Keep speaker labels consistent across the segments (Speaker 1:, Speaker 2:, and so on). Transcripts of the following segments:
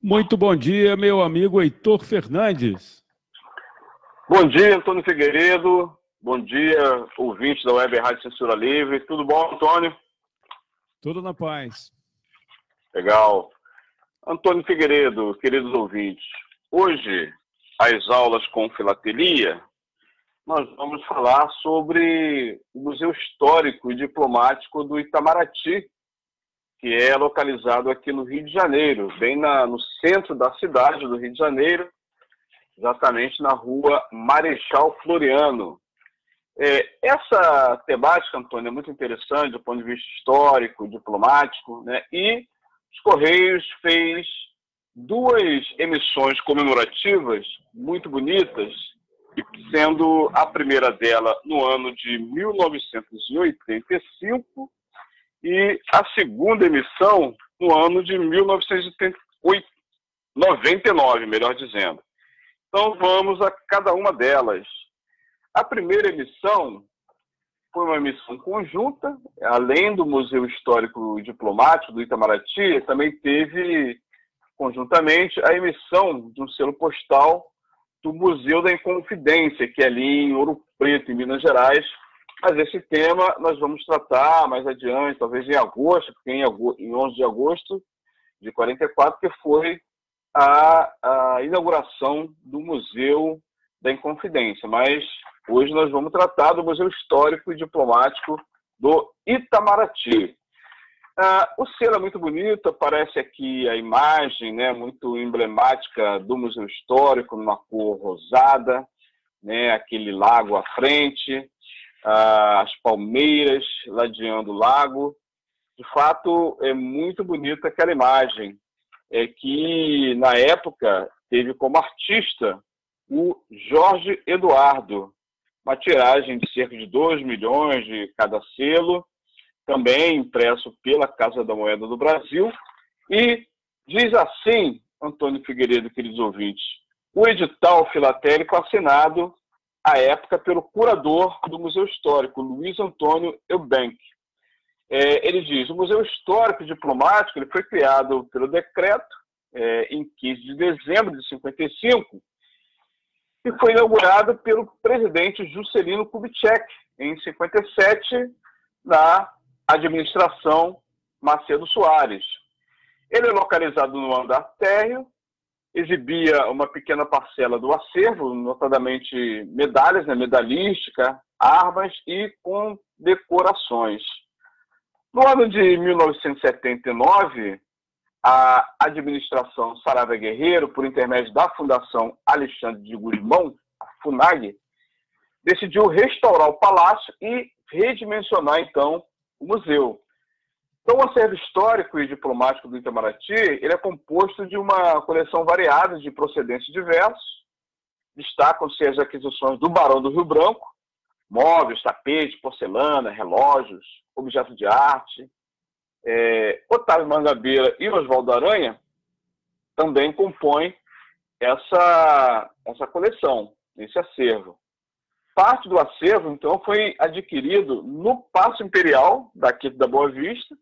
Speaker 1: Muito bom dia, meu amigo Heitor Fernandes.
Speaker 2: Bom dia, Antônio Figueiredo. Bom dia, ouvintes da Web Rádio Censura Livre. Tudo bom, Antônio?
Speaker 1: Tudo na paz.
Speaker 2: Legal. Antônio Figueiredo, queridos ouvintes, hoje, as aulas com filatelia, nós vamos falar sobre o Museu Histórico e Diplomático do Itamaraty, que é localizado aqui no Rio de Janeiro, bem na, no centro da cidade do Rio de Janeiro, exatamente na rua Marechal Floriano. É, essa temática, Antônio, é muito interessante do ponto de vista histórico, diplomático, né? e os Correios fez duas emissões comemorativas muito bonitas, sendo a primeira dela no ano de 1985 e a segunda emissão no ano de 1999, melhor dizendo. Então vamos a cada uma delas. A primeira emissão foi uma emissão conjunta, além do Museu Histórico Diplomático do Itamaraty, também teve conjuntamente a emissão de um selo postal do Museu da Inconfidência, que é ali em Ouro Preto, em Minas Gerais, mas esse tema nós vamos tratar mais adiante, talvez em agosto, porque em, agosto, em 11 de agosto de 44, que foi a, a inauguração do Museu da Inconfidência. Mas hoje nós vamos tratar do Museu Histórico e Diplomático do Itamaraty. Ah, o selo é muito bonito, aparece aqui a imagem né, muito emblemática do Museu Histórico, numa cor rosada, né, aquele lago à frente, as palmeiras ladeando o lago. De fato, é muito bonita aquela imagem, é que na época teve como artista o Jorge Eduardo, uma tiragem de cerca de 2 milhões de cada selo, também impresso pela Casa da Moeda do Brasil, e diz assim, Antônio Figueiredo, queridos ouvintes, o edital filatélico assinado à época pelo curador do Museu Histórico, Luiz Antônio Eubank. É, ele diz: o Museu Histórico e Diplomático ele foi criado pelo decreto é, em 15 de dezembro de 55 e foi inaugurado pelo presidente Juscelino Kubitschek em 57 na administração Macedo Soares. Ele é localizado no andar térreo exibia uma pequena parcela do acervo, notadamente medalhas, né, armas e com decorações. No ano de 1979, a administração Saravia Guerreiro, por intermédio da Fundação Alexandre de Guzmão, a FUNAG, decidiu restaurar o palácio e redimensionar, então, o museu. Então, o acervo histórico e diplomático do Itamaraty ele é composto de uma coleção variada de procedências diversos. Destacam-se as aquisições do Barão do Rio Branco, móveis, tapetes, porcelana, relógios, objetos de arte. É, Otávio Mangabeira e Oswaldo Aranha também compõem essa, essa coleção, esse acervo. Parte do acervo, então, foi adquirido no Paço Imperial, daqui da Boa Vista,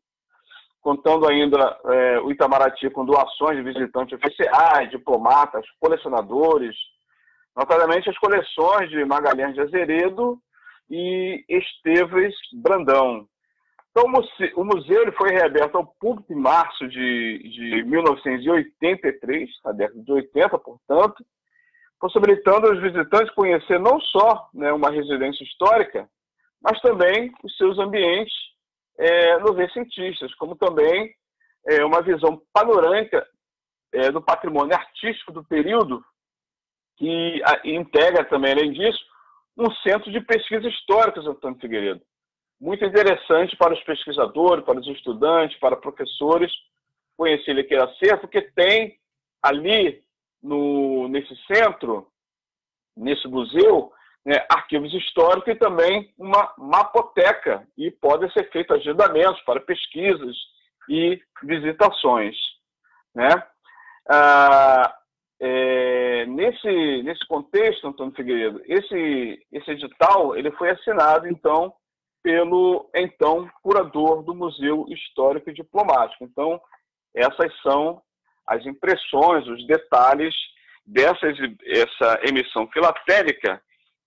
Speaker 2: contando ainda é, o Itamaraty com doações de visitantes oficiais, diplomatas, colecionadores, notadamente as coleções de Magalhães de Azeredo e Esteves Brandão. Então, o museu ele foi reaberto ao público em março de, de 1983, na década de 80, portanto, possibilitando aos visitantes conhecer não só né, uma residência histórica, mas também os seus ambientes é, nos cientistas, como também é, uma visão panorâmica é, do patrimônio artístico do período, que a, integra também, além disso, um centro de pesquisas históricas, Antônio Figueiredo. Muito interessante para os pesquisadores, para os estudantes, para professores conhecer aquele acervo, porque tem ali no, nesse centro, nesse museu, né, arquivos históricos e também uma mapoteca, e podem ser feitos agendamentos para pesquisas e visitações. Né? Ah, é, nesse, nesse contexto, Antônio Figueiredo, esse, esse edital ele foi assinado, então, pelo então curador do Museu Histórico e Diplomático. Então, essas são as impressões, os detalhes dessa essa emissão filatélica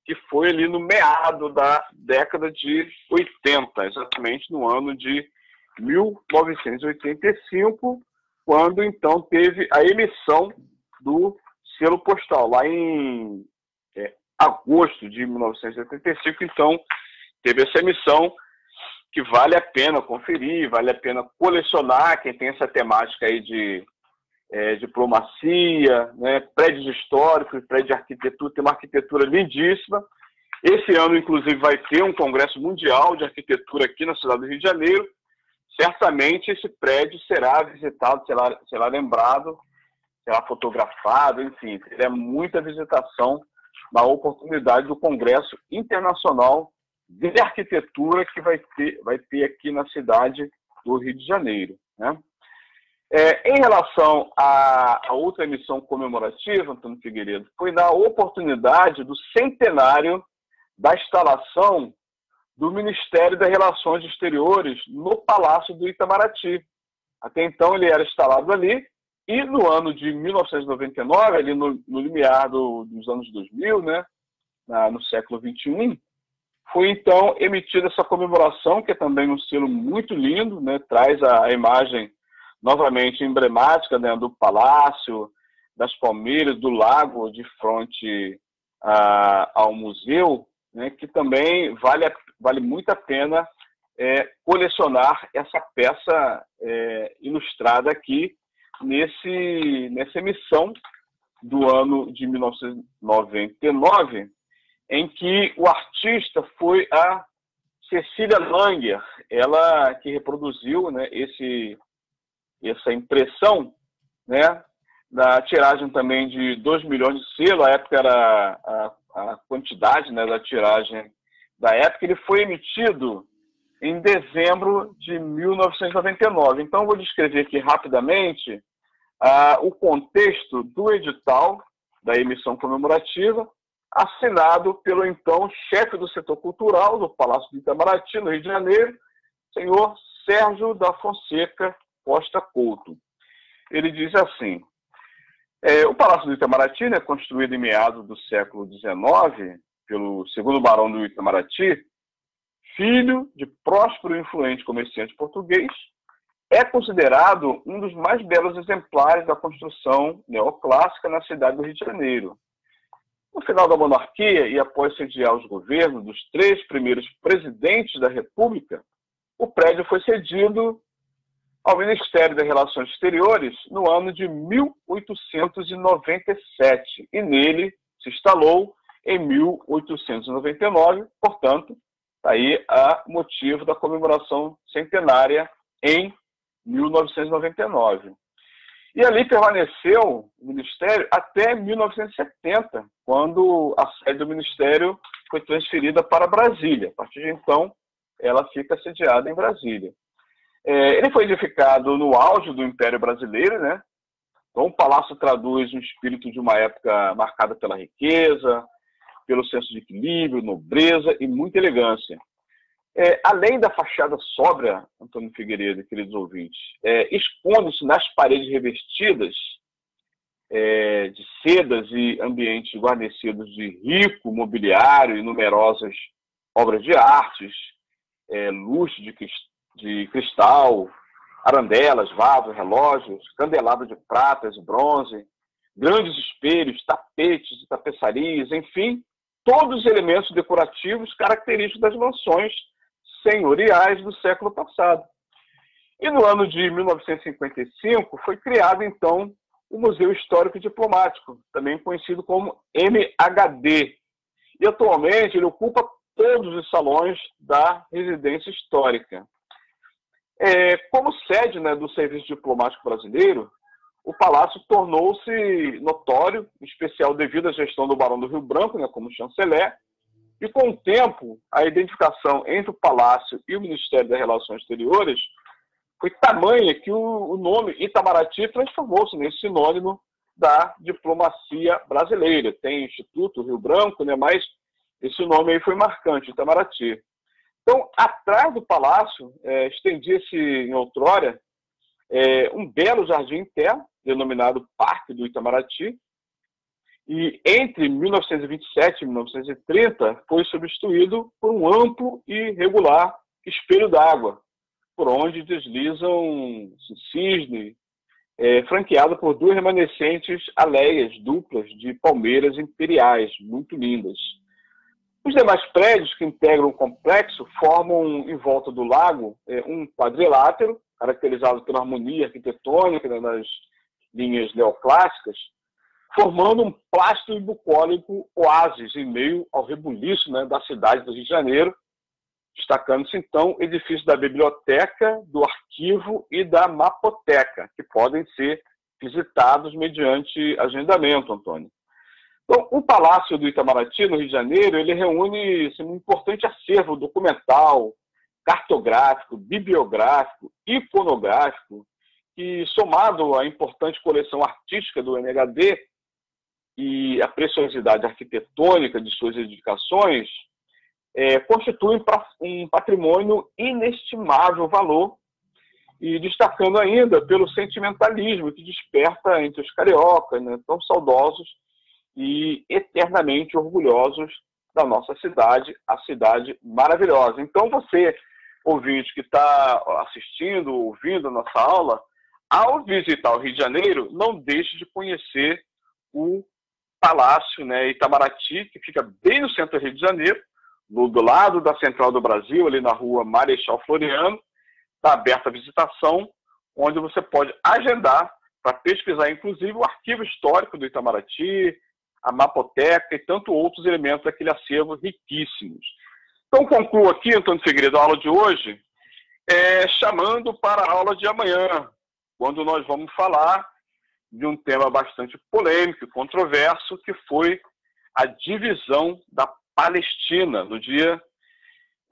Speaker 2: que foi ali no meado da década de 80, exatamente no ano de 1985, quando então teve a emissão do selo postal, lá em é, agosto de 1985, então teve essa emissão que vale a pena conferir, vale a pena colecionar, quem tem essa temática aí de é, diplomacia, né, prédios históricos, prédio de arquitetura, tem uma arquitetura lindíssima. Esse ano, inclusive, vai ter um congresso mundial de arquitetura aqui na cidade do Rio de Janeiro. Certamente esse prédio será visitado, será, será lembrado, será fotografado, enfim, terá muita visitação na oportunidade do Congresso Internacional de Arquitetura que vai ter, vai ter aqui na cidade do Rio de Janeiro. Né? É, em relação à, à, outra emissão comemorativa, Antônio Figueiredo, foi na oportunidade do centenário da instalação do Ministério das Relações Exteriores no Palácio do Itamaraty. Até então ele era instalado ali, e no ano de 1999, ali no, no limiar do, dos anos 2000, né, na, no século 21, foi então emitida essa comemoração, que é também um selo muito lindo, né, traz a, a imagem novamente emblemática né, do palácio, das palmeiras, do lago de frente ao museu, né, que também vale, vale muito a pena é, colecionar essa peça é, ilustrada aqui nesse, nessa emissão do ano de 1999, em que o artista foi a Cecília Langer, ela que reproduziu né, esse, essa impressão, né, da tiragem também de 2 milhões de selo, a época era a, a quantidade né, da tiragem da época, ele foi emitido em dezembro de 1999. Então, vou descrever aqui rapidamente o contexto do edital da emissão comemorativa, assinado pelo então chefe do setor cultural do Palácio de Itamaraty, no Rio de Janeiro, senhor Sérgio da Fonseca Costa Couto. Ele diz assim: é, o Palácio do Itamaraty, né, construído em meados do século XIX pelo segundo barão do Itamaraty, filho de próspero e influente comerciante português, é considerado um dos mais belos exemplares da construção neoclássica na cidade do Rio de Janeiro. No final da monarquia e após sediar os governos dos três primeiros presidentes da República, o prédio foi cedido ao Ministério das Relações Exteriores no ano de 1897 e nele se instalou em 1899, portanto, está aí a motivo da comemoração centenária em 1999. E ali permaneceu o Ministério até 1970, quando a sede do Ministério foi transferida para Brasília. A partir de então, ela fica sediada em Brasília. É, ele foi edificado no auge do Império Brasileiro, né? Então, o palácio traduz um espírito de uma época marcada pela riqueza, pelo senso de equilíbrio, nobreza e muita elegância. É, além da fachada sóbria, Antônio Figueiredo, queridos ouvintes, é, expondo-se nas paredes revestidas é, de sedas e ambientes guarnecidos de rico mobiliário e numerosas obras de artes, é, luxo de, de cristal, arandelas, vasos, relógios, candelabro de pratas e bronze, grandes espelhos, tapetes e tapeçarias, enfim, todos os elementos decorativos característicos das mansões senhoriais do século passado. E no ano de 1955 foi criado, então, o Museu Histórico Diplomático, também conhecido como MHD. E atualmente ele ocupa todos os salões da residência histórica. É, como sede né, do Serviço Diplomático Brasileiro, o palácio tornou-se notório, em especial devido à gestão do Barão do Rio Branco, né, como chanceler, e com o tempo, a identificação entre o palácio e o Ministério das Relações Exteriores foi tamanha que o, nome Itamaraty transformou-se nesse sinônimo da diplomacia brasileira. Tem Instituto Rio Branco, né, mas esse nome aí foi marcante, Itamaraty. Então, atrás do palácio, é, estendia-se em outrora é, um belo jardim interno, denominado Parque do Itamaraty, e entre 1927 e 1930 foi substituído por um amplo e regular espelho d'água, por onde deslizam cisne, é, franqueado por duas remanescentes aleias duplas de palmeiras imperiais, muito lindas. Os demais prédios que integram o complexo formam, em volta do lago, é, um quadrilátero, caracterizado pela harmonia arquitetônica das linhas neoclássicas, formando um plástico e bucólico oásis em meio ao rebuliço né, da cidade do Rio de Janeiro, destacando-se então edifícios da biblioteca, do arquivo e da mapoteca, que podem ser visitados mediante agendamento, Antônio. Então, o Palácio do Itamaraty, no Rio de Janeiro, ele reúne assim, um importante acervo documental, cartográfico, bibliográfico, iconográfico, que, somado à importante coleção artística do NHD e a preciosidade arquitetônica de suas edificações, é, constituem um patrimônio inestimável valor e destacando ainda pelo sentimentalismo que desperta entre os cariocas, né, tão saudosos e eternamente orgulhosos da nossa cidade, a cidade maravilhosa. Então, você, ouvinte que está assistindo, ouvindo a nossa aula, ao visitar o Rio de Janeiro, não deixe de conhecer o Palácio né, Itamaraty, que fica bem no centro do Rio de Janeiro, do, do lado da Central do Brasil, ali na rua Marechal Floriano. Está aberta a visitação, onde você pode agendar para pesquisar, inclusive, o arquivo histórico do Itamaraty, a mapoteca e tanto outros elementos daquele acervo riquíssimos. Então, concluo aqui, Antônio Figueiredo, a aula de hoje, é, chamando para a aula de amanhã, quando nós vamos falar de um tema bastante polêmico e controverso, que foi a divisão da Palestina, no dia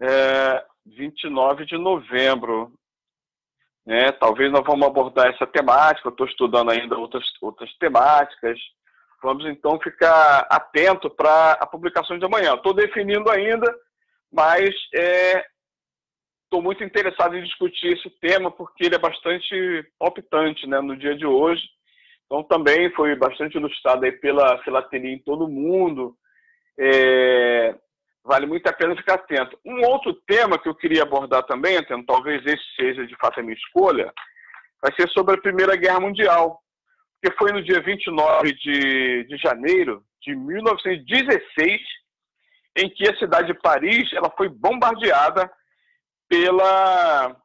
Speaker 2: é, 29 de novembro. É, talvez nós vamos abordar essa temática, estou estudando ainda outras, outras temáticas, Vamos então ficar atento para a publicação de amanhã. Estou definindo ainda, mas estou é, muito interessado em discutir esse tema porque ele é bastante palpitante né, no dia de hoje. Então também foi bastante ilustrado aí pela filatelia em todo mundo. É, vale muito a pena ficar atento. Um outro tema que eu queria abordar também, Antônio, talvez esse seja de fato a minha escolha, vai ser sobre a Primeira Guerra Mundial que foi no dia 29 de, de janeiro de 1916, em que a cidade de Paris ela foi bombardeada pela,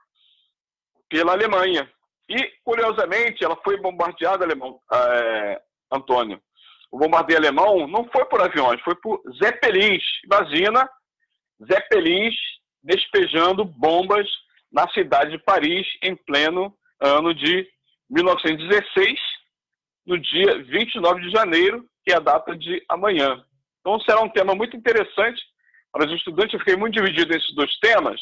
Speaker 2: pela Alemanha. E, curiosamente, ela foi bombardeada, alemão, é, Antônio. O bombardeio alemão não foi por aviões, foi por zeppelins. Imagina, zeppelins despejando bombas na cidade de Paris em pleno ano de 1916 no dia 29 de janeiro, que é a data de amanhã. Então será um tema muito interessante para os estudantes. Eu fiquei muito dividido nesses dois temas,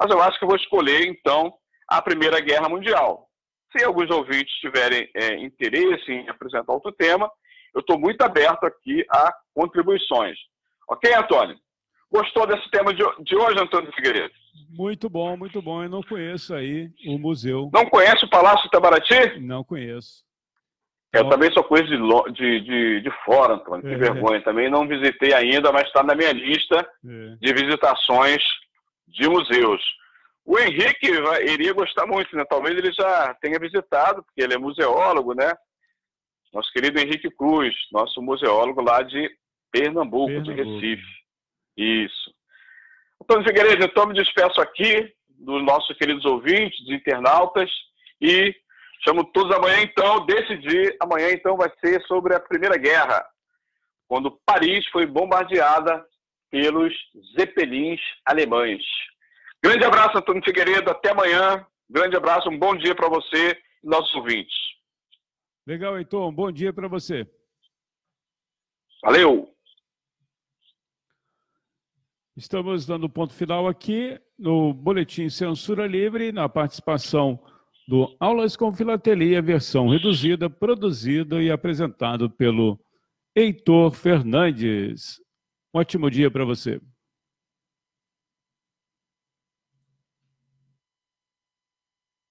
Speaker 2: mas eu acho que eu vou escolher, então, a Primeira Guerra Mundial. Se alguns ouvintes tiverem é, interesse em apresentar outro tema, eu estou muito aberto aqui a contribuições. Ok, Antônio? Gostou desse tema de, de hoje, Antônio Figueiredo?
Speaker 1: Muito bom, muito bom. Eu não conheço aí o museu.
Speaker 2: Não conhece o Palácio Itamaraty?
Speaker 1: Não conheço.
Speaker 2: Eu também sou coisa de, de, de, de fora, Antônio, que é. vergonha. Também não visitei ainda, mas está na minha lista é. de visitações de museus. O Henrique vai, iria gostar muito, né? Talvez ele já tenha visitado, porque ele é museólogo, né? Nosso querido Henrique Cruz, nosso museólogo lá de Pernambuco, Pernambuco. de Recife. Isso. Antônio Figueiredo, então me despeço aqui dos nossos queridos ouvintes, internautas, e Chamo todos amanhã, então, decidir. Amanhã, então, vai ser sobre a Primeira Guerra, quando Paris foi bombardeada pelos zeppelins alemães. Grande abraço, Antônio Figueiredo. Até amanhã. Grande abraço, um bom dia para você e nossos ouvintes.
Speaker 1: Legal, Heitor. Um bom dia para você.
Speaker 2: Valeu.
Speaker 1: Estamos dando ponto final aqui no Boletim Censura Livre, na participação do Aulas com Filatelia, versão reduzida, produzido e apresentado pelo Heitor Fernandes. Um ótimo dia para você.